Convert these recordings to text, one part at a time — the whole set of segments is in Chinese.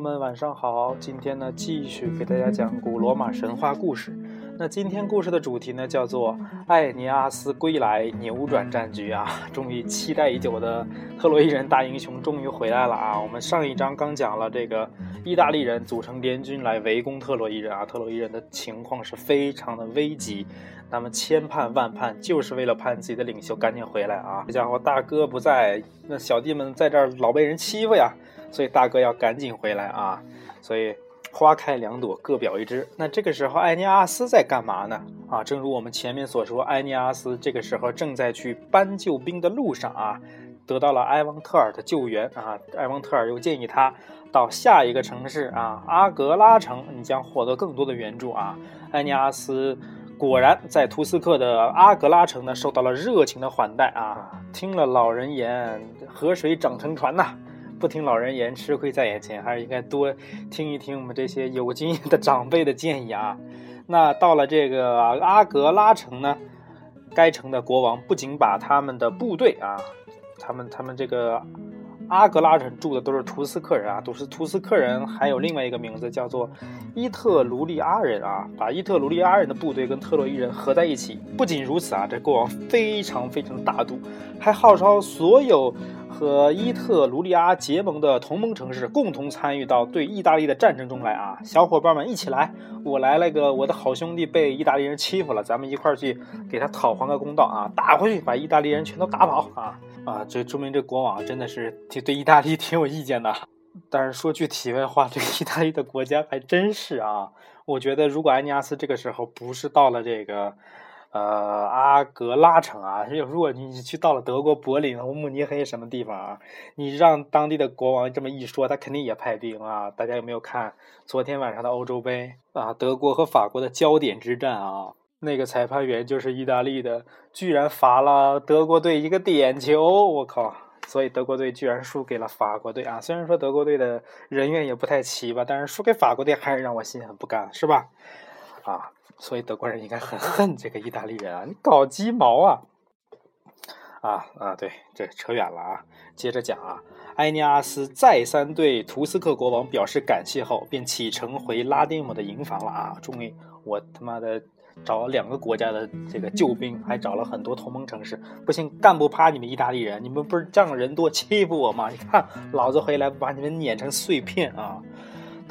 友们晚上好，今天呢继续给大家讲古罗马神话故事。那今天故事的主题呢叫做艾尼阿斯归来，扭转战局啊！终于期待已久的特洛伊人大英雄终于回来了啊！我们上一章刚讲了这个意大利人组成联军来围攻特洛伊人啊，特洛伊人的情况是非常的危急，那么千盼万盼就是为了盼自己的领袖赶紧回来啊！这家伙大哥不在，那小弟们在这儿老被人欺负呀，所以大哥要赶紧回来啊！所以。花开两朵，各表一枝。那这个时候，埃尼阿斯在干嘛呢？啊，正如我们前面所说，埃尼阿斯这个时候正在去搬救兵的路上啊，得到了埃王特尔的救援啊。埃王特尔又建议他到下一个城市啊，阿格拉城，你将获得更多的援助啊。埃尼阿斯果然在图斯克的阿格拉城呢，受到了热情的款待啊。听了老人言，河水涨成船呐。不听老人言，吃亏在眼前，还是应该多听一听我们这些有经验的长辈的建议啊。那到了这个阿格拉城呢，该城的国王不仅把他们的部队啊，他们他们这个。阿格拉城住的都是图斯克人啊，都是图斯克人，还有另外一个名字叫做伊特卢利阿人啊，把伊特卢利阿人的部队跟特洛伊人合在一起。不仅如此啊，这国王非常非常大度，还号召所有和伊特卢利阿结盟的同盟城市共同参与到对意大利的战争中来啊！小伙伴们一起来，我来了个我的好兄弟被意大利人欺负了，咱们一块儿去给他讨还个公道啊！打回去，把意大利人全都打跑啊！啊，这说明这国王真的是挺对意大利 挺有意见的。但是说句题外话，这意大利的国家还真是啊。我觉得如果安尼阿斯这个时候不是到了这个呃阿格拉城啊，如果你去到了德国柏林和慕尼黑什么地方啊，你让当地的国王这么一说，他肯定也派兵啊。大家有没有看昨天晚上的欧洲杯啊？德国和法国的焦点之战啊？那个裁判员就是意大利的，居然罚了德国队一个点球，我靠！所以德国队居然输给了法国队啊！虽然说德国队的人员也不太齐吧，但是输给法国队还是让我心很不甘，是吧？啊，所以德国人应该很恨这个意大利人啊！你搞鸡毛啊！啊啊，对，这扯远了啊！接着讲啊，埃尼阿斯再三对图斯克国王表示感谢后，便启程回拉丁姆的营房了啊！终于，我他妈的。找了两个国家的这个救兵，还找了很多同盟城市，不行，干不趴你们意大利人！你们不是仗人多欺负我吗？你看，老子回来把你们碾成碎片啊！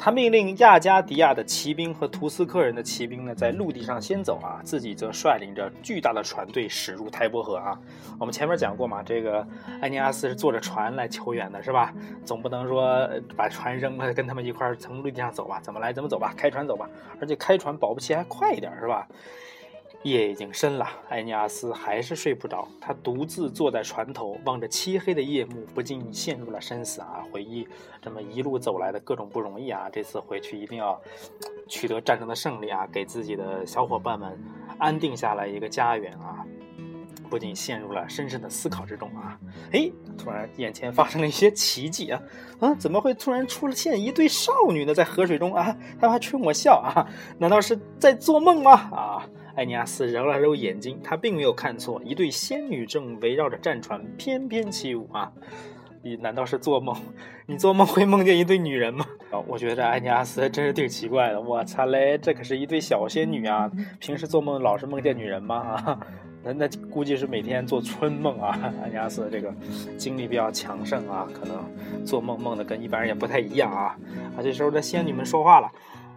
他命令亚加迪亚的骑兵和图斯克人的骑兵呢，在陆地上先走啊，自己则率领着巨大的船队驶入台伯河啊。我们前面讲过嘛，这个艾尼阿斯是坐着船来求援的，是吧？总不能说把船扔了，跟他们一块儿从陆地上走吧？怎么来怎么走吧，开船走吧。而且开船保不齐还快一点，是吧？夜已经深了，埃尼阿斯还是睡不着。他独自坐在船头，望着漆黑的夜幕，不禁陷入了深思啊！回忆这么一路走来的各种不容易啊！这次回去一定要取得战争的胜利啊！给自己的小伙伴们安定下来一个家园啊！不仅陷入了深深的思考之中啊！哎，突然眼前发生了一些奇迹啊！啊，怎么会突然出现一对少女呢？在河水中啊，他们还冲我笑啊！难道是在做梦吗？啊！艾尼亚斯揉了揉眼睛，他并没有看错，一对仙女正围绕着战船翩翩起舞啊！你难道是做梦？你做梦会梦见一对女人吗？哦，我觉得艾尼亚斯真是挺奇怪的。我操嘞，这可是一对小仙女啊！平时做梦老是梦见女人吗？啊，那那估计是每天做春梦啊！艾尼亚斯这个精力比较强盛啊，可能做梦梦的跟一般人也不太一样啊！啊，这时候这仙女们说话了。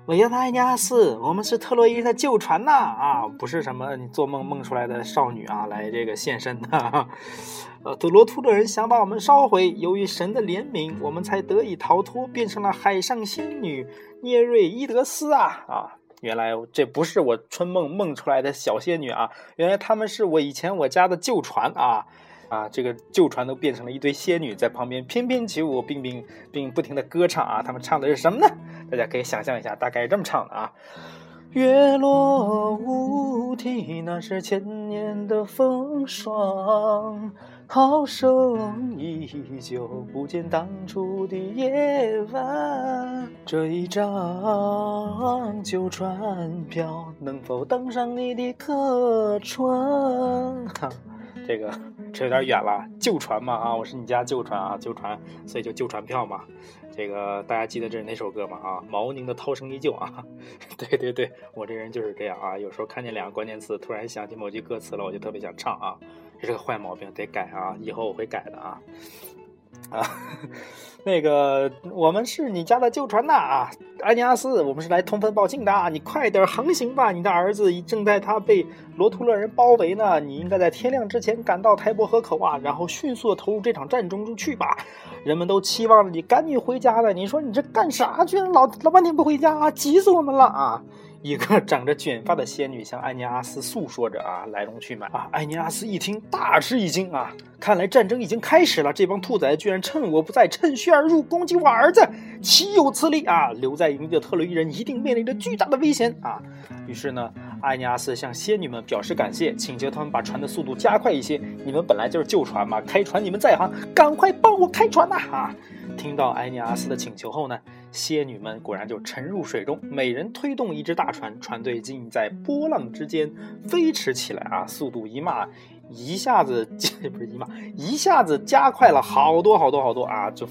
维亚纳尼亚斯，我们是特洛伊的旧船呐！啊，不是什么你做梦梦出来的少女啊，来这个现身的。呃，德罗图的人想把我们烧毁，由于神的怜悯，我们才得以逃脱，变成了海上仙女涅瑞伊德斯啊！啊，原来这不是我春梦梦出来的小仙女啊，原来他们是我以前我家的旧船啊！啊，这个旧船都变成了一堆仙女在旁边翩翩起舞，并并并不停的歌唱啊！他们唱的是什么呢？大家可以想象一下，大概这么唱的啊：月落乌啼，那是千年的风霜，涛声依旧，不见当初的夜晚。这一张旧船票，能否登上你的客船？哈。这个这有点远了，旧船嘛啊，我是你家旧船啊，旧船，所以就旧船票嘛。这个大家记得这是哪首歌吗？啊，毛宁的《涛声依旧》啊。对对对，我这人就是这样啊，有时候看见两个关键词，突然想起某句歌词了，我就特别想唱啊，这是个坏毛病，得改啊，以后我会改的啊。啊，那个，我们是你家的旧船呐啊，安尼阿斯，我们是来通风报信的，你快点航行吧，你的儿子正在他被罗图勒人包围呢，你应该在天亮之前赶到台伯河口啊，然后迅速的投入这场战争中去吧，人们都期望着你赶紧回家呢，你说你这干啥去？老老半天不回家，急死我们了啊！一个长着卷发的仙女向艾尼阿斯诉说着啊来龙去脉啊。艾尼阿斯一听大吃一惊啊，看来战争已经开始了。这帮兔崽居然趁我不在趁虚而入，攻击我儿子，岂有此理啊！留在营地的特洛伊人一定面临着巨大的危险啊！于是呢，艾尼阿斯向仙女们表示感谢，请求他们把船的速度加快一些。你们本来就是旧船嘛，开船你们在行，赶快帮我开船呐！啊！听到艾尼阿斯的请求后呢？仙女们果然就沉入水中，每人推动一只大船，船队竟在波浪之间飞驰起来啊！速度一马，一下子不是一马，一下子加快了好多好多好多啊！就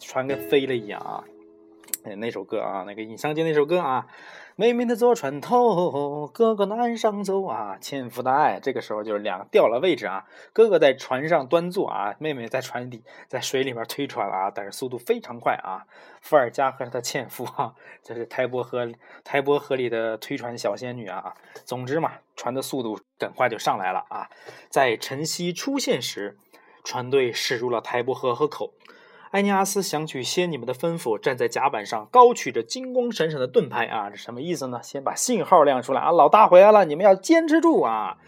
船跟飞了一样啊！哎，那首歌啊，那个尹相杰那首歌啊。妹妹的坐船头，哥哥岸上走啊，纤夫的爱。这个时候就是两个调了位置啊，哥哥在船上端坐啊，妹妹在船底，在水里面推船啊，但是速度非常快啊。伏尔加和他的纤夫啊，这是台伯河台伯河里的推船小仙女啊。总之嘛，船的速度很快就上来了啊。在晨曦出现时，船队驶入了台伯河河口。埃尼阿斯想取仙女们的吩咐，站在甲板上，高举着金光闪闪的盾牌啊！这什么意思呢？先把信号亮出来啊！老大回来了，你们要坚持住啊！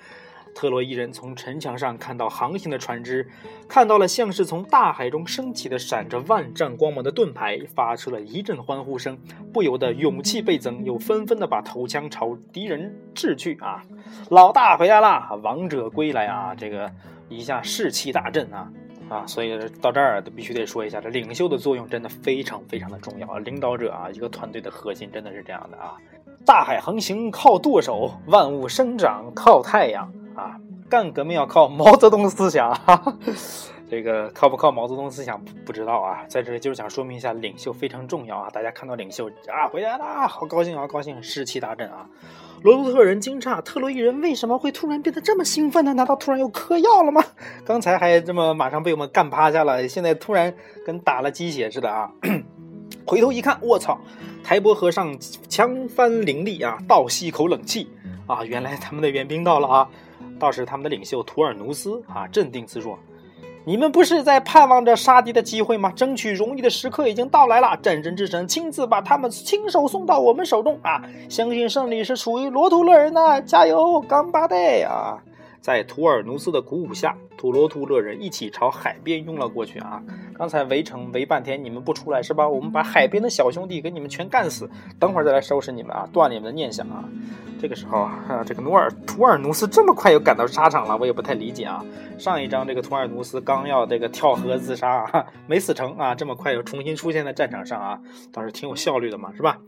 特洛伊人从城墙上看到航行的船只，看到了像是从大海中升起的闪着万丈光芒的盾牌，发出了一阵欢呼声，不由得勇气倍增，又纷纷的把头枪朝敌人掷去啊！老大回来了，王者归来啊！这个一下士气大振啊！啊，所以到这儿都必须得说一下，这领袖的作用真的非常非常的重要！领导者啊，一个团队的核心真的是这样的啊！大海航行靠舵手，万物生长靠太阳啊！干革命要靠毛泽东思想，哈哈，这个靠不靠毛泽东思想不知道啊！在这里就是想说明一下，领袖非常重要啊！大家看到领袖啊回来了，好高兴好高兴，士气大振啊！罗伯特人惊诧，特洛伊人为什么会突然变得这么兴奋呢？难道突然又嗑药了吗？刚才还这么马上被我们干趴下了，现在突然跟打了鸡血似的啊！回头一看，我操，台伯河上枪帆林立啊，倒吸一口冷气啊！原来他们的援兵到了啊！倒是他们的领袖图尔努斯啊，镇定自若。你们不是在盼望着杀敌的机会吗？争取荣誉的时刻已经到来了，战争之神亲自把他们亲手送到我们手中啊！相信胜利是属于罗图勒人的，加油，干巴代啊！在图尔努斯的鼓舞下，土罗图勒人一起朝海边拥了过去啊！刚才围城围半天，你们不出来是吧？我们把海边的小兄弟给你们全干死，等会儿再来收拾你们啊，断你们的念想啊！这个时候啊，这个努尔图尔努斯这么快又赶到沙场了，我也不太理解啊。上一章这个图尔努斯刚要这个跳河自杀啊，没死成啊，这么快又重新出现在战场上啊，倒是挺有效率的嘛，是吧？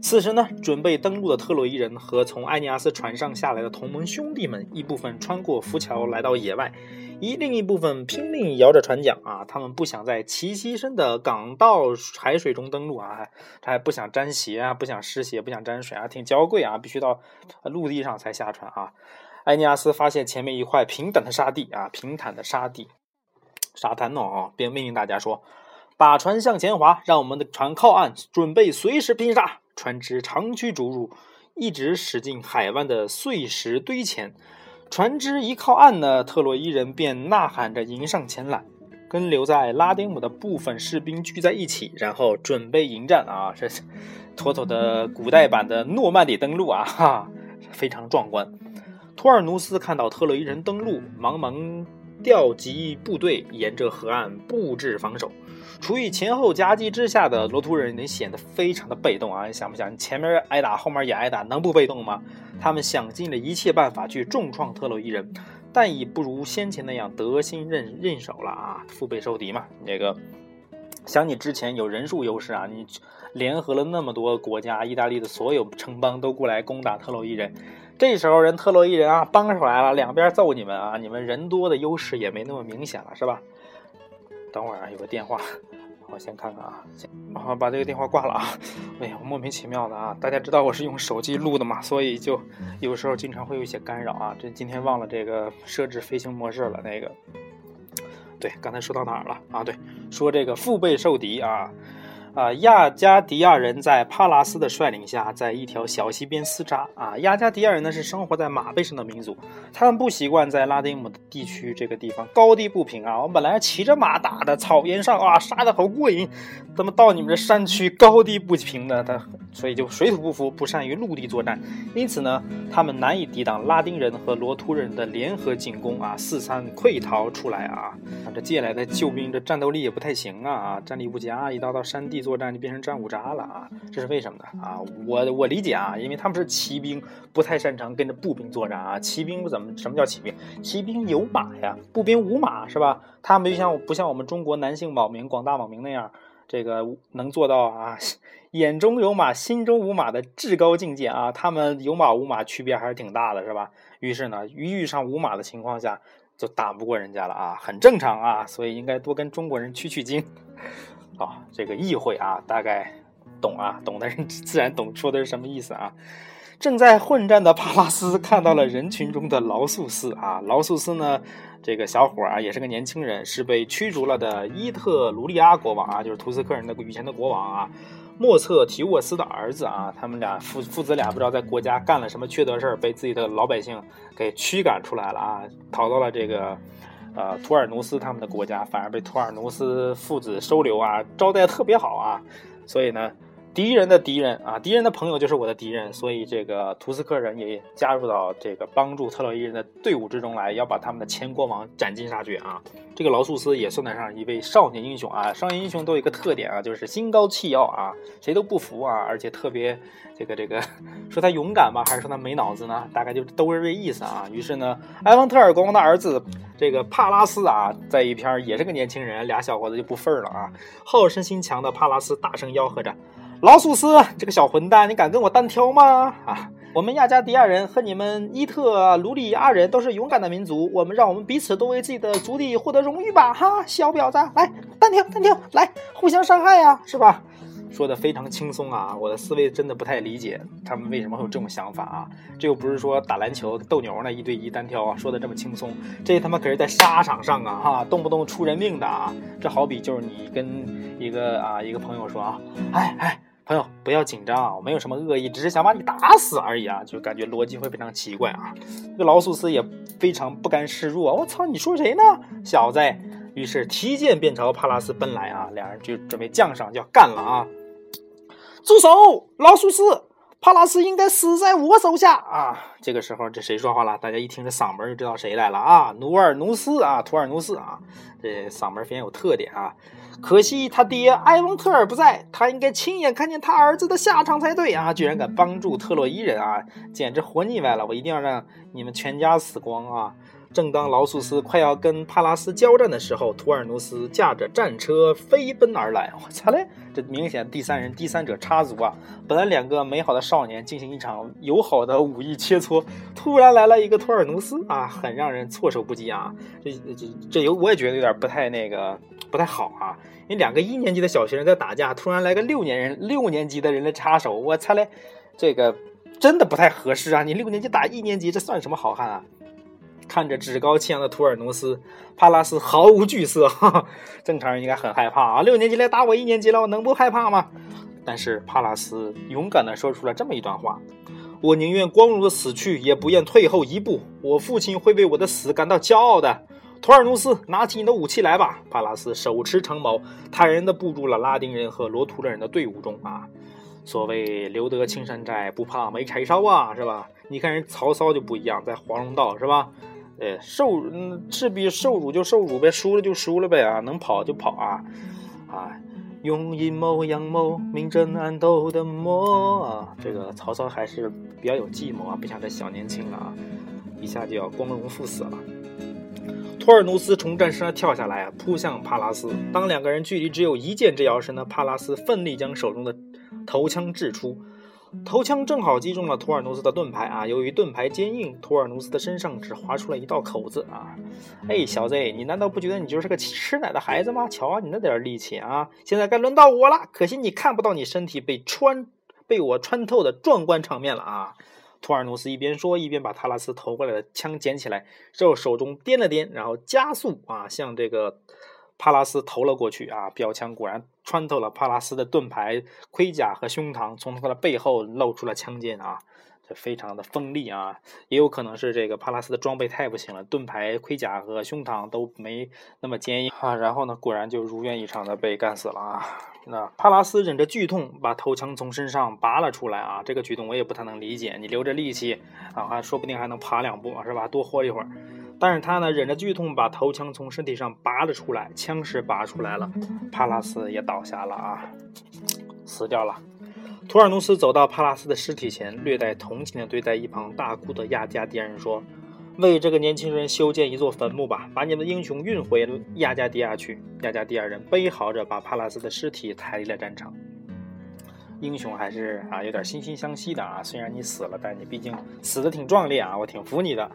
此时呢，准备登陆的特洛伊人和从埃尼阿斯船上下来的同盟兄弟们，一部分穿过浮桥来到野外。一另一部分拼命摇着船桨啊，他们不想在齐膝深的港道海水中登陆啊，他还不想沾鞋啊，不想湿鞋，不想沾水啊，挺娇贵啊，必须到陆地上才下船啊。埃尼阿斯发现前面一块平坦的沙地啊，平坦的沙地，沙滩呢啊，便命令大家说：“把船向前划，让我们的船靠岸，准备随时拼杀。”船只长驱逐入，一直驶进海湾的碎石堆前。船只一靠岸呢，特洛伊人便呐喊着迎上前来，跟留在拉丁姆的部分士兵聚在一起，然后准备迎战啊！这是妥妥的古代版的诺曼底登陆啊！哈，非常壮观。托尔努斯看到特洛伊人登陆，忙忙调集部队，沿着河岸布置防守。处于前后夹击之下的罗图人，也显得非常的被动啊！你想不想？你前面挨打，后面也挨打，能不被动吗？他们想尽了一切办法去重创特洛伊人，但已不如先前那样得心任任手了啊！腹背受敌嘛，那个想你之前有人数优势啊，你联合了那么多国家，意大利的所有城邦都过来攻打特洛伊人。这时候人特洛伊人啊，帮上来了，两边揍你们啊，你们人多的优势也没那么明显了，是吧？等会儿啊，有个电话，我先看看啊，啊，把这个电话挂了啊。哎呀，莫名其妙的啊，大家知道我是用手机录的嘛，所以就有时候经常会有一些干扰啊。这今天忘了这个设置飞行模式了，那个，对，刚才说到哪儿了啊？对，说这个腹背受敌啊。啊，亚加迪亚人在帕拉斯的率领下，在一条小溪边厮扎。啊，亚加迪亚人呢是生活在马背上的民族，他们不习惯在拉丁姆的地区这个地方高低不平啊。我本来骑着马打的草原上啊，杀的好过瘾，怎么到你们这山区高低不平的？他所以就水土不服，不善于陆地作战，因此呢，他们难以抵挡拉丁人和罗图人的联合进攻啊，四散溃逃出来啊。这借来的救兵，这战斗力也不太行啊，啊，战力不佳，一到到山地。作战就变成战五渣了啊！这是为什么呢？啊，我我理解啊，因为他们是骑兵，不太擅长跟着步兵作战啊。骑兵不怎么？什么叫骑兵？骑兵有马呀，步兵无马是吧？他们就像不像我们中国男性网民、广大网民那样，这个能做到啊，眼中有马，心中无马的至高境界啊。他们有马无马区别还是挺大的，是吧？于是呢，遇上无马的情况下，就打不过人家了啊，很正常啊。所以应该多跟中国人取取经。啊，这个意会啊，大概懂啊，懂的人 自然懂说的是什么意思啊。正在混战的帕拉斯看到了人群中的劳素斯啊，劳素斯呢，这个小伙啊，也是个年轻人，是被驱逐了的伊特卢利亚国王啊，就是图斯克人的以前的国王啊，莫测提沃斯的儿子啊，他们俩父父子俩不知道在国家干了什么缺德事儿，被自己的老百姓给驱赶出来了啊，逃到了这个。呃，图尔努斯他们的国家反而被图尔努斯父子收留啊，招待特别好啊，所以呢。敌人的敌人啊，敌人的朋友就是我的敌人，所以这个图斯克人也加入到这个帮助特洛伊人的队伍之中来，要把他们的前国王斩尽杀绝啊！这个劳素斯也算得上一位少年英雄啊！少年英雄都有一个特点啊，就是心高气傲啊，谁都不服啊，而且特别这个这个，说他勇敢吧，还是说他没脑子呢？大概就都是这意思啊。于是呢，埃方特尔国王的儿子这个帕拉斯啊，在一边也是个年轻人，俩小伙子就不忿了啊！好胜心强的帕拉斯大声吆喝着。劳苏斯，这个小混蛋，你敢跟我单挑吗？啊，我们亚加迪亚人和你们伊特卢里亚人都是勇敢的民族，我们让我们彼此都为自己的族地获得荣誉吧！哈，小婊子，来单挑单挑，来互相伤害呀，是吧？说的非常轻松啊，我的思维真的不太理解他们为什么会有这种想法啊？这又不是说打篮球斗牛呢，一对一单挑啊，说的这么轻松，这他妈可是在沙场上啊，哈，动不动出人命的啊！这好比就是你跟一个啊一个朋友说啊，哎哎。朋友，不要紧张啊，我没有什么恶意，只是想把你打死而已啊！就感觉逻辑会非常奇怪啊。这个劳苏斯也非常不甘示弱，我操，你说谁呢，小子？于是提剑便朝帕拉斯奔来啊！两人就准备降上就要干了啊！住手，劳苏斯！帕拉斯应该死在我手下啊！这个时候，这谁说话了？大家一听这嗓门就知道谁来了啊！努尔努斯啊，图尔努斯啊，这嗓门非常有特点啊！可惜他爹埃隆特尔不在，他应该亲眼看见他儿子的下场才对啊！居然敢帮助特洛伊人啊，简直活腻歪了！我一定要让你们全家死光啊！正当劳苏斯快要跟帕拉斯交战的时候，图尔努斯驾着战车飞奔而来。我操嘞！这明显第三人、第三者插足啊！本来两个美好的少年进行一场友好的武艺切磋，突然来了一个图尔努斯啊，很让人措手不及啊！这这这有我也觉得有点不太那个不太好啊！因为两个一年级的小学生在打架，突然来个六年人六年级的人来插手，我操嘞！这个真的不太合适啊！你六年级打一年级，这算什么好汉啊？看着趾高气扬的图尔努斯，帕拉斯毫无惧色。正常人应该很害怕啊！六年级来打我一年级了，我能不害怕吗？但是帕拉斯勇敢地说出了这么一段话：“我宁愿光荣的死去，也不愿退后一步。我父亲会为我的死感到骄傲的。”图尔努斯，拿起你的武器来吧！帕拉斯手持长矛，坦然地步入了拉丁人和罗图人的队伍中啊！所谓留得青山在，不怕没柴烧啊，是吧？你看人曹操就不一样，在黄龙道是吧？呃，受嗯，赤壁受辱就受辱呗，输了就输了呗啊，能跑就跑啊，啊，用阴谋阳谋明争暗斗的谋啊，这个曹操还是比较有计谋啊，不像这小年轻了啊，一下就要光荣赴死了。托尔努斯从战车上跳下来啊，扑向帕拉斯。当两个人距离只有一箭之遥时呢，帕拉斯奋力将手中的头枪掷出。头枪正好击中了图尔努斯的盾牌啊！由于盾牌坚硬，图尔努斯的身上只划出了一道口子啊！哎，小子，你难道不觉得你就是个吃奶的孩子吗？瞧啊你那点力气啊！现在该轮到我了，可惜你看不到你身体被穿被我穿透的壮观场面了啊！图尔努斯一边说，一边把塔拉斯投过来的枪捡起来，之后手中掂了掂，然后加速啊，向这个。帕拉斯投了过去啊！标枪果然穿透了帕拉斯的盾牌、盔甲和胸膛，从他的背后露出了枪尖啊！这非常的锋利啊！也有可能是这个帕拉斯的装备太不行了，盾牌、盔甲和胸膛都没那么坚硬啊！然后呢，果然就如愿以偿的被干死了啊！那帕拉斯忍着剧痛把头枪从身上拔了出来啊！这个举动我也不太能理解，你留着力气啊，还说不定还能爬两步是吧？多活一会儿。但是他呢，忍着剧痛把头枪从身体上拔了出来，枪是拔出来了，帕拉斯也倒下了啊，死掉了。图尔努斯走到帕拉斯的尸体前，略带同情地对在一旁大哭的亚加迪亚人说：“为这个年轻人修建一座坟墓吧，把你们的英雄运回亚加迪亚去。”亚加迪亚人悲嚎着把帕拉斯的尸体抬离了战场。英雄还是啊有点惺惺相惜的啊，虽然你死了，但你毕竟死的挺壮烈啊，我挺服你的。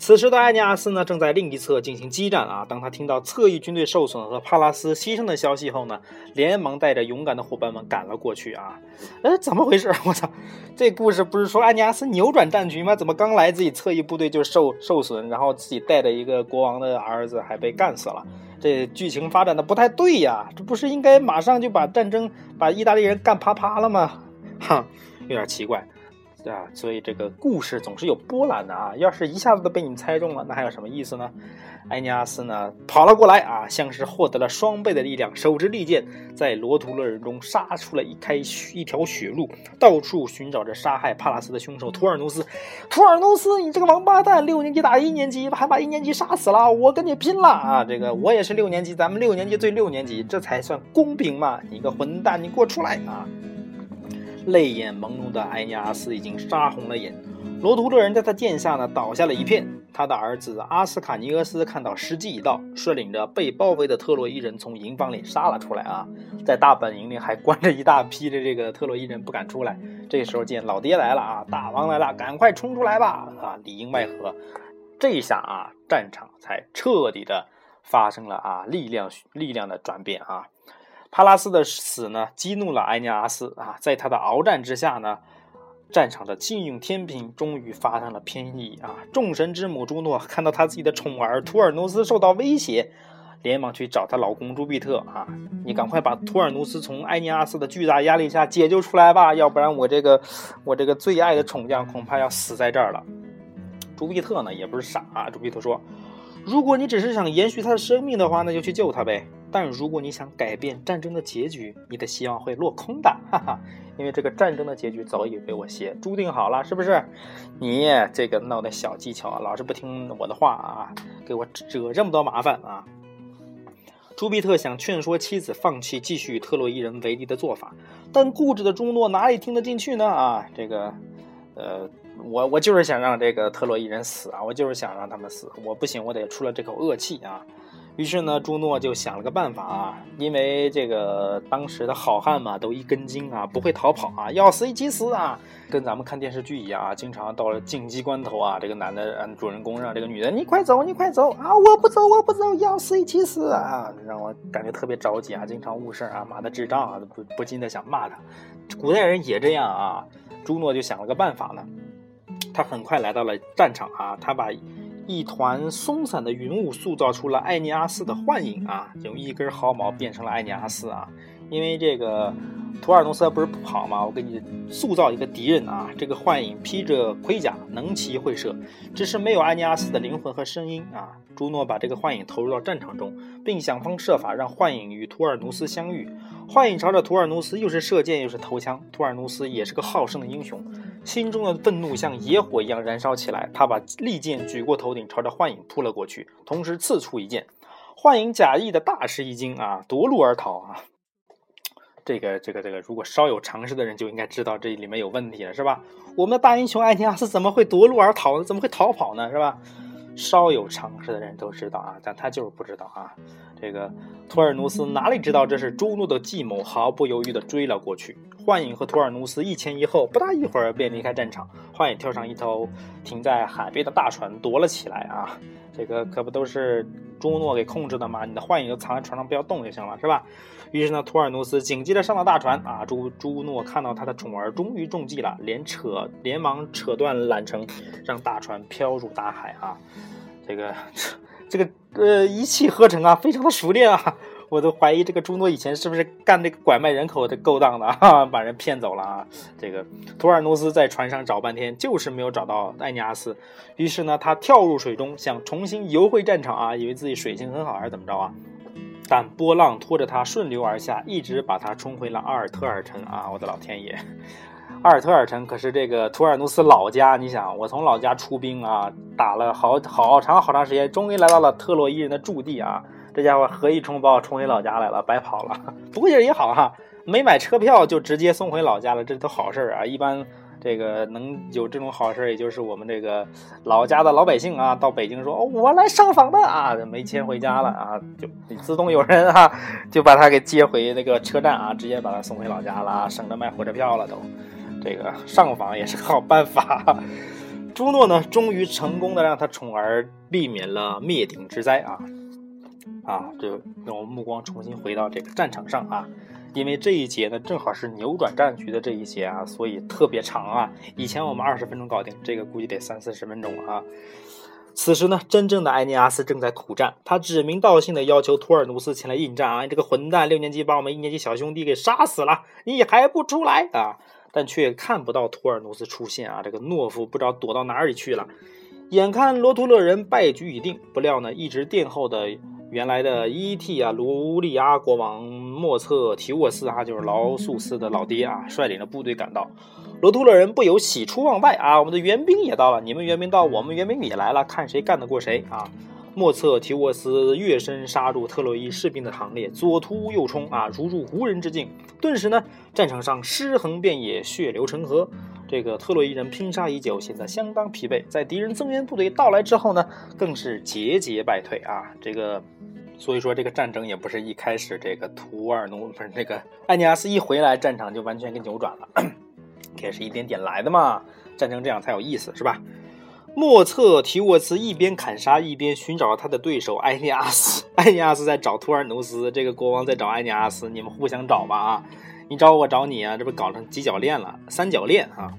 此时的艾尼阿斯呢，正在另一侧进行激战啊。当他听到侧翼军队受损和帕拉斯牺牲的消息后呢，连忙带着勇敢的伙伴们赶了过去啊。哎，怎么回事？我操，这故事不是说艾尼阿斯扭转战局吗？怎么刚来自己侧翼部队就受受损，然后自己带着一个国王的儿子还被干死了？这剧情发展的不太对呀，这不是应该马上就把战争把意大利人干趴趴了吗？哈，有点奇怪。对啊，所以这个故事总是有波澜的啊！要是一下子都被你们猜中了，那还有什么意思呢？埃尼阿斯呢，跑了过来啊，像是获得了双倍的力量，手执利剑，在罗图勒人中杀出了一开一条血路，到处寻找着杀害帕拉斯的凶手图尔努斯。图尔努斯，你这个王八蛋，六年级打一年级，还把一年级杀死了，我跟你拼了啊！这个我也是六年级，咱们六年级对六年级，这才算公平嘛！你个混蛋，你给我出来啊！泪眼朦胧的埃尼阿斯已经杀红了眼，罗图勒人在他剑下呢倒下了一片。他的儿子阿斯卡尼俄斯看到时机已到，率领着被包围的特洛伊人从营房里杀了出来啊！在大本营里还关着一大批的这个特洛伊人不敢出来。这时候见老爹来了啊，大王来了，赶快冲出来吧！啊，里应外合。这一下啊，战场才彻底的发生了啊力量力量的转变啊。帕拉斯的死呢，激怒了埃尼阿斯啊，在他的鏖战之下呢，战场的禁用天平终于发生了偏移啊！众神之母朱诺看到他自己的宠儿图尔努斯受到威胁，连忙去找她老公朱庇特啊，你赶快把图尔努斯从埃尼阿斯的巨大压力下解救出来吧，要不然我这个我这个最爱的宠将恐怕要死在这儿了。朱庇特呢也不是傻啊，朱庇特说。如果你只是想延续他的生命的话，那就去救他呗。但如果你想改变战争的结局，你的希望会落空的，哈哈。因为这个战争的结局早已被我写注定好了，是不是？你这个闹的小技巧，老是不听我的话啊，给我惹这么多麻烦啊！朱庇特想劝说妻子放弃继续与特洛伊人为敌的做法，但固执的朱诺哪里听得进去呢？啊，这个，呃。我我就是想让这个特洛伊人死啊！我就是想让他们死，我不行，我得出了这口恶气啊！于是呢，朱诺就想了个办法啊，因为这个当时的好汉嘛，都一根筋啊，不会逃跑啊，要死一起死啊，跟咱们看电视剧一样啊，经常到了紧急关头啊，这个男的嗯，主人公让这个女的你快走，你快走啊，我不走，我不走，要死一起死啊，让我感觉特别着急啊，经常误事啊，妈的智障啊，不不禁的想骂他。古代人也这样啊，朱诺就想了个办法呢。他很快来到了战场啊！他把一团松散的云雾塑造出了艾尼阿斯的幻影啊，用一根毫毛变成了艾尼阿斯啊！因为这个图尔努斯不是不跑吗？我给你塑造一个敌人啊！这个幻影披着盔甲，能骑会射，只是没有艾尼阿斯的灵魂和声音啊！朱诺把这个幻影投入到战场中，并想方设法让幻影与图尔努斯相遇。幻影朝着图尔努斯又是射箭又是投枪，图尔努斯也是个好胜的英雄。心中的愤怒像野火一样燃烧起来，他把利剑举过头顶，朝着幻影扑了过去，同时刺出一剑。幻影假意的大吃一惊啊，夺路而逃啊！这个、这个、这个，如果稍有常识的人就应该知道这里面有问题了，是吧？我们的大英雄艾尼阿斯怎么会夺路而逃呢？怎么会逃跑呢？是吧？稍有常识的人都知道啊，但他就是不知道啊。这个托尔努斯哪里知道这是朱诺的计谋，毫不犹豫地追了过去。幻影和托尔努斯一前一后，不大一会儿便离开战场。幻影跳上一头停在海边的大船躲了起来啊！这个可不都是朱诺给控制的吗？你的幻影就藏在船上，不要动就行了，是吧？于是呢，图尔努斯紧接着上了大船啊！朱朱诺看到他的宠儿终于中计了，连扯连忙扯断缆绳，让大船飘入大海啊！这个这个呃一气呵成啊，非常的熟练啊！我都怀疑这个朱诺以前是不是干这个拐卖人口的勾当的啊，把人骗走了啊！这个图尔努斯在船上找半天，就是没有找到艾尼阿斯。于是呢，他跳入水中，想重新游回战场啊，以为自己水性很好还是怎么着啊？但波浪拖着他顺流而下，一直把他冲回了阿尔特尔城啊！我的老天爷！阿尔特尔城可是这个图尔努斯老家，你想，我从老家出兵啊，打了好好长好长时间，终于来到了特洛伊人的驻地啊！这家伙何以冲报冲回老家来了，白跑了。不过也也好哈，没买车票就直接送回老家了，这都好事儿啊。一般这个能有这种好事儿，也就是我们这个老家的老百姓啊，到北京说哦，我来上访的啊，没钱回家了啊，就自动有人啊，就把他给接回那个车站啊，直接把他送回老家了，省得买火车票了都。这个上访也是个好办法。朱诺呢，终于成功的让他宠儿避免了灭顶之灾啊。啊，就让我们目光重新回到这个战场上啊，因为这一节呢正好是扭转战局的这一节啊，所以特别长啊。以前我们二十分钟搞定，这个估计得三四十分钟啊。此时呢，真正的埃尼阿斯正在苦战，他指名道姓的要求托尔努斯前来应战啊。这个混蛋，六年级把我们一年级小兄弟给杀死了，你还不出来啊？但却看不到托尔努斯出现啊，这个懦夫不知道躲到哪里去了。眼看罗图勒人败局已定，不料呢，一直殿后的。原来的伊替啊，卢利亚国王莫测提沃斯啊，就是劳素斯的老爹啊，率领着部队赶到。罗图勒人不由喜出望外啊，我们的援兵也到了，你们援兵到，我们援兵也来了，看谁干得过谁啊！莫测提沃斯跃身杀入特洛伊士兵的行列，左突右冲啊，如入无人之境。顿时呢，战场上尸横遍野，血流成河。这个特洛伊人拼杀已久，显得相当疲惫。在敌人增援部队到来之后呢，更是节节败退啊！这个。所以说这个战争也不是一开始这个图尔努不是那个艾尼阿斯一回来战场就完全给扭转了，也是一点点来的嘛。战争这样才有意思是吧？莫测提沃斯一边砍杀一边寻找他的对手埃尼阿斯，埃尼阿斯在找图尔努斯，这个国王在找埃尼阿斯，你们互相找吧啊！你找我找你啊，这不搞成几角恋了，三角恋啊！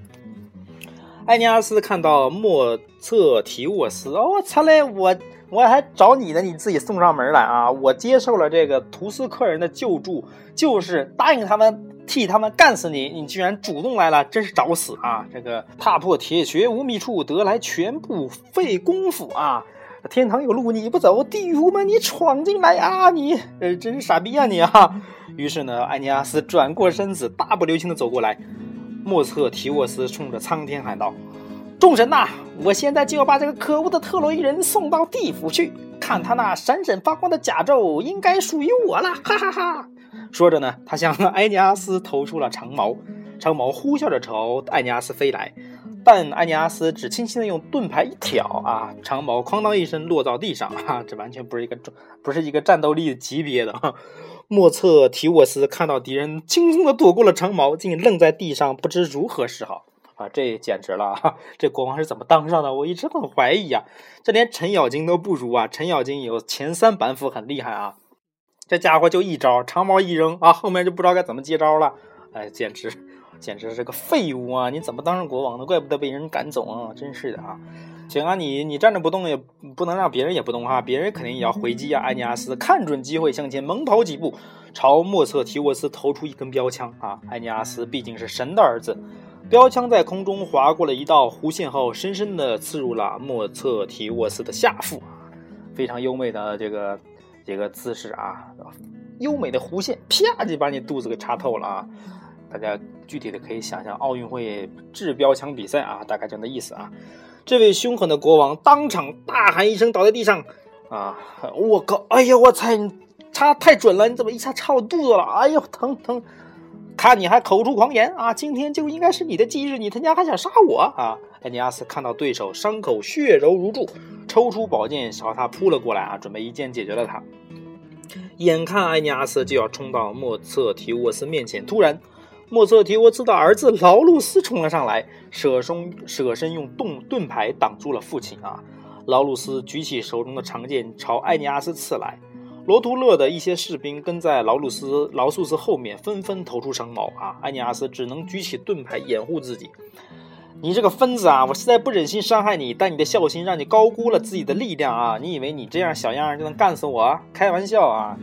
艾尼阿斯看到莫测提沃斯，哦，我操嘞我。我还找你呢，你自己送上门来啊！我接受了这个图斯克人的救助，就是答应他们替他们干死你，你居然主动来了，真是找死啊！这个踏破铁鞋无觅处，得来全不费功夫啊！天堂有路你不走，地狱无门你闯进来啊！你呃，真是傻逼啊你啊！于是呢，艾尼阿斯转过身子，大步流星的走过来，莫测提沃斯冲着苍天喊道。众神呐，我现在就要把这个可恶的特洛伊人送到地府去，看他那闪闪发光的甲胄，应该属于我了！哈哈哈！说着呢，他向艾尼阿斯投出了长矛，长矛呼啸着朝艾尼阿斯飞来，但埃尼阿斯只轻轻的用盾牌一挑啊，长矛哐当一声落到地上 啊，这完全不是一个不是一个战斗力级别的哈。莫测提沃斯看到敌人轻松的躲过了长矛，竟愣在地上，不知如何是好。啊，这简直了啊！这国王是怎么当上的？我一直很怀疑啊。这连程咬金都不如啊！程咬金有前三板斧很厉害啊，这家伙就一招长矛一扔啊，后面就不知道该怎么接招了。哎，简直简直是个废物啊！你怎么当上国王的？怪不得被人赶走啊！真是的啊！行啊，你你站着不动也不能让别人也不动啊，别人肯定也要回击啊！艾尼阿斯看准机会向前猛跑几步，朝莫测提沃斯投出一根标枪啊！艾尼阿斯毕竟是神的儿子。标枪在空中划过了一道弧线后，深深地刺入了莫测提沃斯的下腹，非常优美的这个这个姿势啊，优美的弧线，啪就把你肚子给插透了啊！大家具体的可以想象奥运会掷标枪比赛啊，大概这样的意思啊。这位凶狠的国王当场大喊一声，倒在地上啊！我靠！哎呀，我操！你插太准了，你怎么一下插我肚子了？哎呦，疼疼！看你还口出狂言啊！今天就应该是你的忌日，你他娘还想杀我啊！艾尼阿斯看到对手伤口血肉如注，抽出宝剑朝他扑了过来啊，准备一剑解决了他。眼看艾尼阿斯就要冲到莫测提沃斯面前，突然莫测提沃兹的儿子劳鲁斯冲了上来，舍身舍身用盾盾牌挡住了父亲啊！劳鲁斯举起手中的长剑朝艾尼阿斯刺来。罗图勒的一些士兵跟在劳鲁斯、劳素斯后面，纷纷投出长矛啊！艾尼阿斯只能举起盾牌掩护自己。你这个疯子啊！我实在不忍心伤害你，但你的孝心让你高估了自己的力量啊！你以为你这样小样就能干死我？开玩笑啊！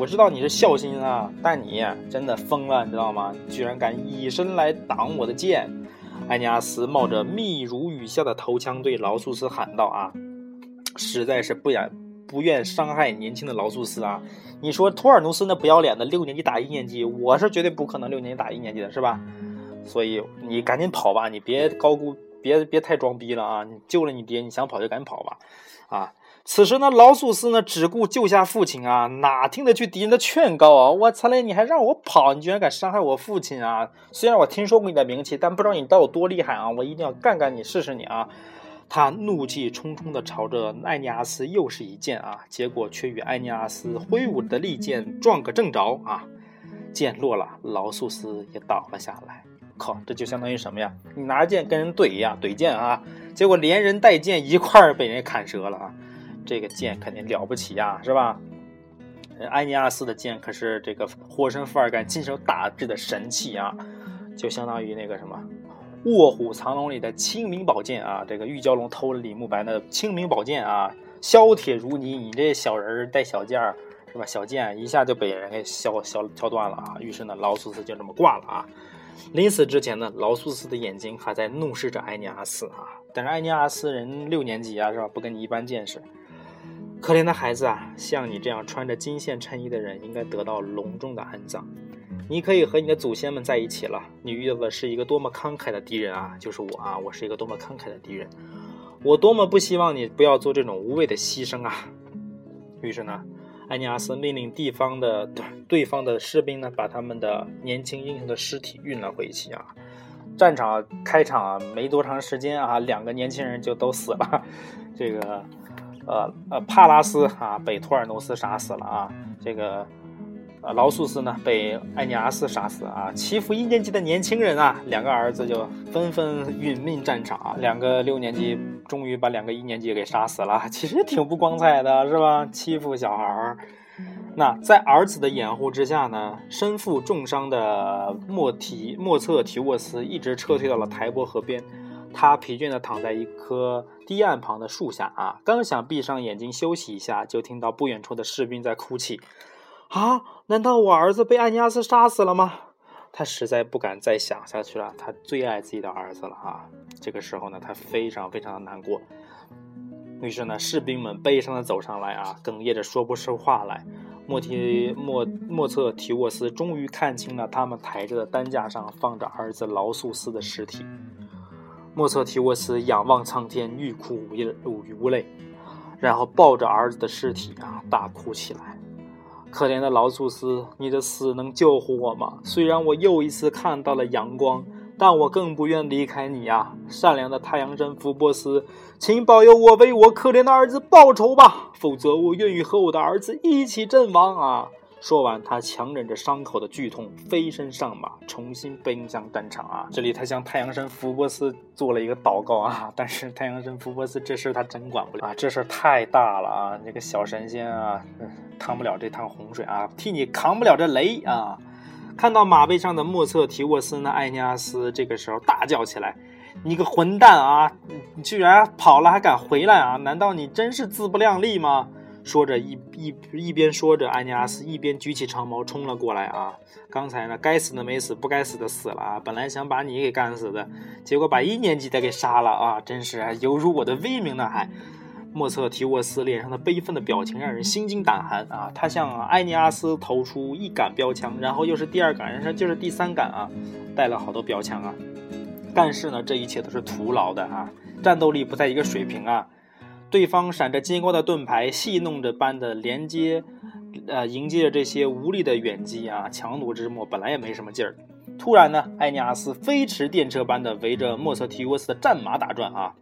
我知道你是孝心啊，但你真的疯了，你知道吗？居然敢以身来挡我的剑！艾尼阿斯冒着密如雨下的头枪对劳苏斯喊道：“啊，实在是不愿不愿伤害年轻的劳苏斯啊！你说托尔努斯那不要脸的六年级打一年级，我是绝对不可能六年级打一年级的，是吧？”所以你赶紧跑吧，你别高估，别别太装逼了啊！你救了你爹，你想跑就赶紧跑吧，啊！此时呢，劳素斯呢只顾救下父亲啊，哪听得去敌人的劝告啊！我操嘞，你还让我跑，你居然敢伤害我父亲啊！虽然我听说过你的名气，但不知道你到底有多厉害啊！我一定要干干你试试你啊！他怒气冲冲地朝着艾尼阿斯又是一剑啊，结果却与艾尼阿斯挥舞的利剑撞个正着啊！剑落了，劳素斯也倒了下来。靠，这就相当于什么呀？你拿剑跟人怼呀，怼剑啊，结果连人带剑一块儿被人砍折了啊！这个剑肯定了不起呀，是吧？埃尼阿斯的剑可是这个火神富尔干亲手打制的神器啊，就相当于那个什么《卧虎藏龙》里的清明宝剑啊，这个玉娇龙偷了李慕白的清明宝剑啊，削铁如泥，你这小人带小剑儿是吧？小剑一下就被人给削削削断了啊！于是呢，劳苏斯就这么挂了啊！临死之前呢，劳苏斯的眼睛还在怒视着埃尼阿斯啊。但是埃尼阿斯人六年级啊，是吧？不跟你一般见识。可怜的孩子啊，像你这样穿着金线衬衣的人，应该得到隆重的安葬。你可以和你的祖先们在一起了。你遇到的是一个多么慷慨的敌人啊！就是我啊，我是一个多么慷慨的敌人。我多么不希望你不要做这种无谓的牺牲啊！于是呢。艾尼阿斯命令地方的对对方的士兵呢，把他们的年轻英雄的尸体运了回去啊。战场开场没多长时间啊，两个年轻人就都死了。这个，呃呃，帕拉斯啊被托尔努斯杀死了啊。这个。呃，劳素斯呢被艾尼阿斯杀死啊，欺负一年级的年轻人啊，两个儿子就纷纷殒命战场啊，两个六年级终于把两个一年级给杀死了，其实也挺不光彩的，是吧？欺负小孩儿。那在儿子的掩护之下呢，身负重伤的莫提莫测提沃斯一直撤退到了台伯河边，他疲倦地躺在一棵堤岸旁的树下啊，刚想闭上眼睛休息一下，就听到不远处的士兵在哭泣。啊！难道我儿子被安尼亚斯杀死了吗？他实在不敢再想下去了。他最爱自己的儿子了啊！这个时候呢，他非常非常的难过。于是呢，士兵们悲伤的走上来啊，哽咽着说不出话来。莫提莫莫测提沃斯终于看清了他们抬着的担架上放着儿子劳素斯的尸体。莫测提沃斯仰望苍天，欲哭无泪，无无泪，然后抱着儿子的尸体啊，大哭起来。可怜的劳素斯，你的死能救活我吗？虽然我又一次看到了阳光，但我更不愿离开你啊！善良的太阳神福波斯，请保佑我为我可怜的儿子报仇吧，否则我愿意和我的儿子一起阵亡啊！说完，他强忍着伤口的剧痛，飞身上马，重新奔向战场啊！这里他向太阳神福波斯做了一个祷告啊，但是太阳神福波斯这事他真管不了啊，这事太大了啊！那个小神仙啊，趟不了这趟洪水啊，替你扛不了这雷啊！看到马背上的莫测提沃斯呢，艾尼阿斯这个时候大叫起来：“你个混蛋啊！你居然跑了还敢回来啊？难道你真是自不量力吗？”说着，一一一边说着，安尼阿斯一边举起长矛冲了过来啊！刚才呢，该死的没死，不该死的死了啊！本来想把你给干死的，结果把一年级的给杀了啊！真是犹如我的威名呢！还，莫测提沃斯脸上的悲愤的表情让人心惊胆寒啊！他向埃尼阿斯投出一杆标枪，然后又是第二杆，然后就是第三杆啊，带了好多标枪啊！但是呢，这一切都是徒劳的啊！战斗力不在一个水平啊！对方闪着金光的盾牌，戏弄着般的连接，呃，迎接着这些无力的远击啊！强弩之末本来也没什么劲儿，突然呢，埃尼阿斯飞驰电车般的围着莫瑟提乌斯的战马打转啊！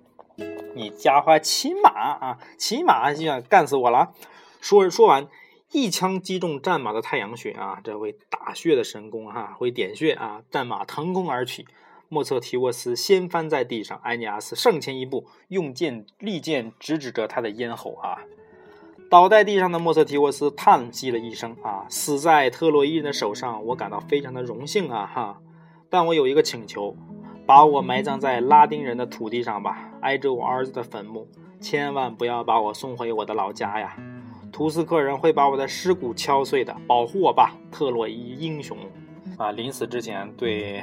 你家伙骑马啊，骑马就想干死我了！说说完，一枪击中战马的太阳穴啊，这位打血的神功哈，会点穴啊，战马腾空而起。莫测提沃斯掀翻在地上，埃尼阿斯上前一步，用剑利剑直指着他的咽喉啊！倒在地上的莫测提沃斯叹息了一声啊，死在特洛伊人的手上，我感到非常的荣幸啊哈！但我有一个请求，把我埋葬在拉丁人的土地上吧，挨着我儿子的坟墓，千万不要把我送回我的老家呀！图斯克人会把我的尸骨敲碎的，保护我吧，特洛伊英雄！啊，临死之前对。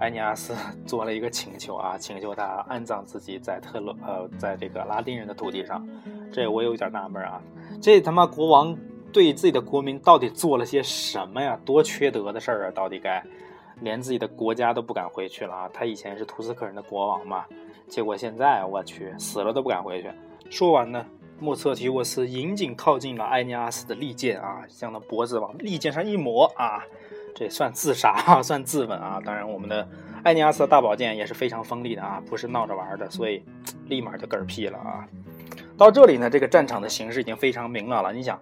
埃尼阿斯 做了一个请求啊，请求他安葬自己在特洛呃，在这个拉丁人的土地上。这我有点纳闷啊，这他妈国王对自己的国民到底做了些什么呀？多缺德的事儿啊！到底该连自己的国家都不敢回去了啊！他以前是图斯克人的国王嘛，结果现在我去死了都不敢回去。说完呢，莫测提沃斯紧紧靠近了埃尼阿斯的利剑啊，将他脖子往利剑上一抹啊。这算自杀啊，算自刎啊！当然，我们的艾尼阿斯的大宝剑也是非常锋利的啊，不是闹着玩的，所以立马就嗝屁了啊！到这里呢，这个战场的形势已经非常明朗了。你想，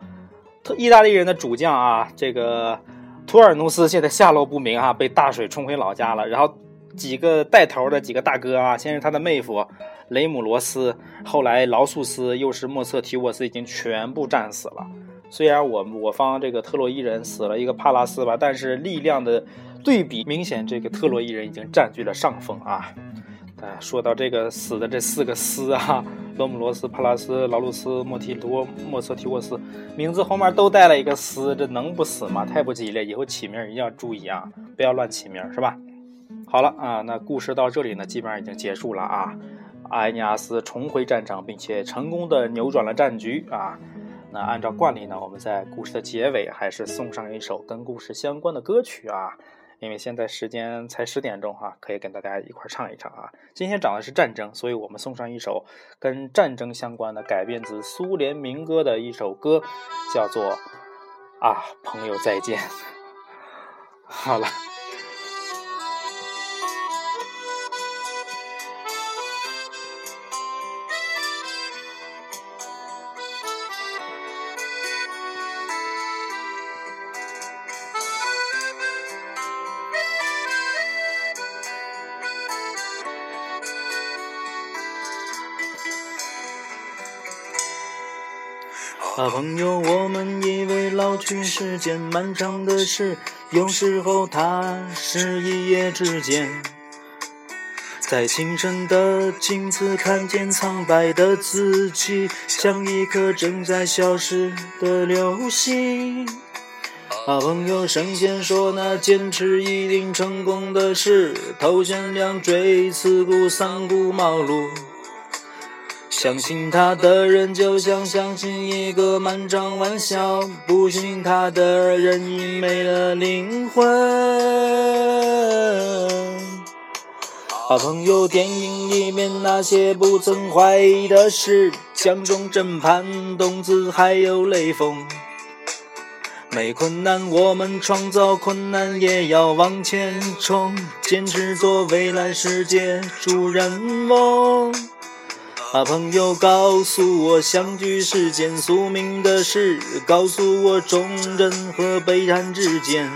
特意大利人的主将啊，这个图尔努斯现在下落不明啊，被大水冲回老家了。然后几个带头的几个大哥啊，先是他的妹夫雷姆罗斯，后来劳素斯，又是莫测提沃斯，已经全部战死了。虽然我我方这个特洛伊人死了一个帕拉斯吧，但是力量的对比明显，这个特洛伊人已经占据了上风啊。哎，说到这个死的这四个斯啊，罗姆罗斯、帕拉斯、劳鲁斯、莫提多、莫瑟提沃斯，名字后面都带了一个斯，这能不死吗？太不吉利，以后起名一定要注意啊，不要乱起名，是吧？好了啊，那故事到这里呢，基本上已经结束了啊。埃尼阿斯重回战场，并且成功的扭转了战局啊。那按照惯例呢，我们在故事的结尾还是送上一首跟故事相关的歌曲啊，因为现在时间才十点钟哈，可以跟大家一块唱一唱啊。今天讲的是战争，所以我们送上一首跟战争相关的改编自苏联民歌的一首歌，叫做《啊朋友再见》。好了。啊，朋友，我们以为老去是件漫长的事，有时候它是一夜之间。在清晨的镜子看见苍白的自己，像一颗正在消失的流星。啊，朋友，神仙说那坚持一定成功的事，头悬梁锥刺股三顾茅庐。相信他的人就像相信一个漫长玩笑，不信他的人已没了灵魂。好朋友，电影里面那些不曾怀疑的事，江中正潘冬子还有雷锋。没困难，我们创造困难，也要往前冲，坚持做未来世界主人翁。把，朋友，告诉我，相聚是件宿命的事。告诉我，忠贞和背叛之间。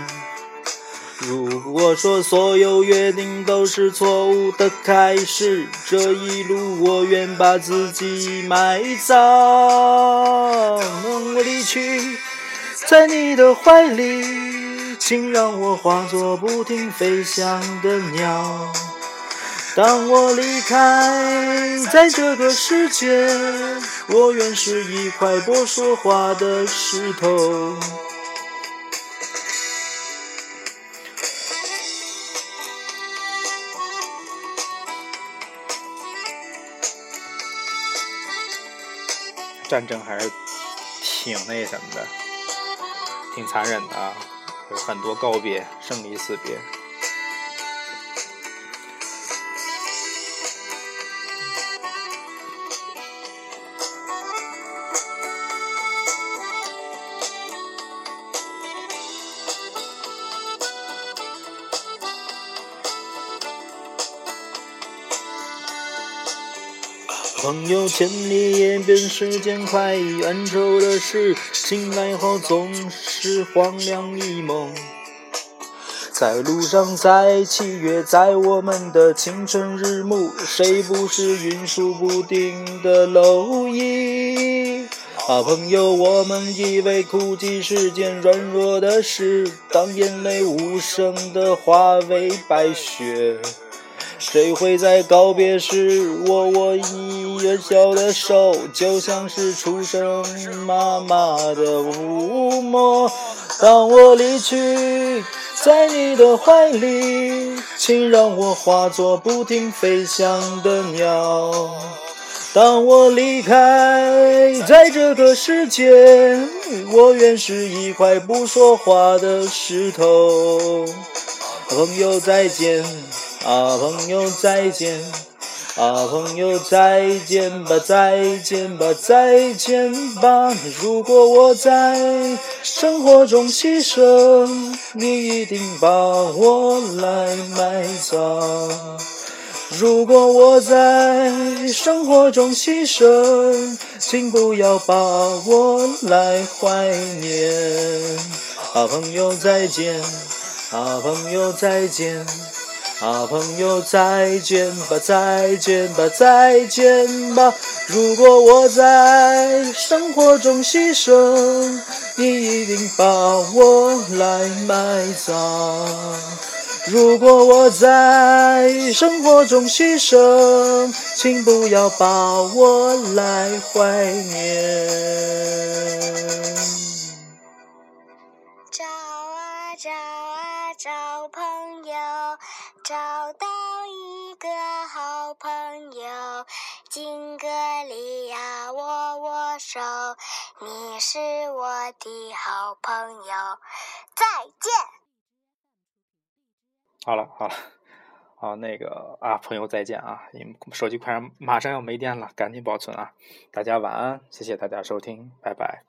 如果说所有约定都是错误的开始，这一路我愿把自己埋葬。当我离去，在你的怀里，请让我化作不停飞翔的鸟。当我离开，在这个世界，我愿是一块不说话的石头。战争还是挺那什么的，挺残忍的啊，有很多告别、生离死别。朋友，千里也变时间快，恩仇的事，醒来后总是黄粱一梦。在路上，在七月，在我们的青春日暮，谁不是云舒不定的蝼蚁？啊，朋友，我们以为哭泣是件软弱的事，当眼泪无声的化为白雪。谁会在告别时握握一元小的手，就像是出生妈妈的抚摸。当我离去，在你的怀里，请让我化作不停飞翔的鸟。当我离开，在这个世界，我愿是一块不说话的石头。朋友再见。啊，朋友再见！啊，朋友再见吧，再见吧，再见吧。如果我在生活中牺牲，你一定把我来埋葬。如果我在生活中牺牲，请不要把我来怀念。啊，朋友再见！啊，朋友再见！啊，朋友，再见吧，再见吧，再见吧。如果我在生活中牺牲，你一定把我来埋葬。如果我在生活中牺牲，请不要把我来怀念。敬个礼呀，握握手，你是我的好朋友。再见。好了好了，好那个啊，朋友再见啊！你们手机快马上要没电了，赶紧保存啊！大家晚安，谢谢大家收听，拜拜。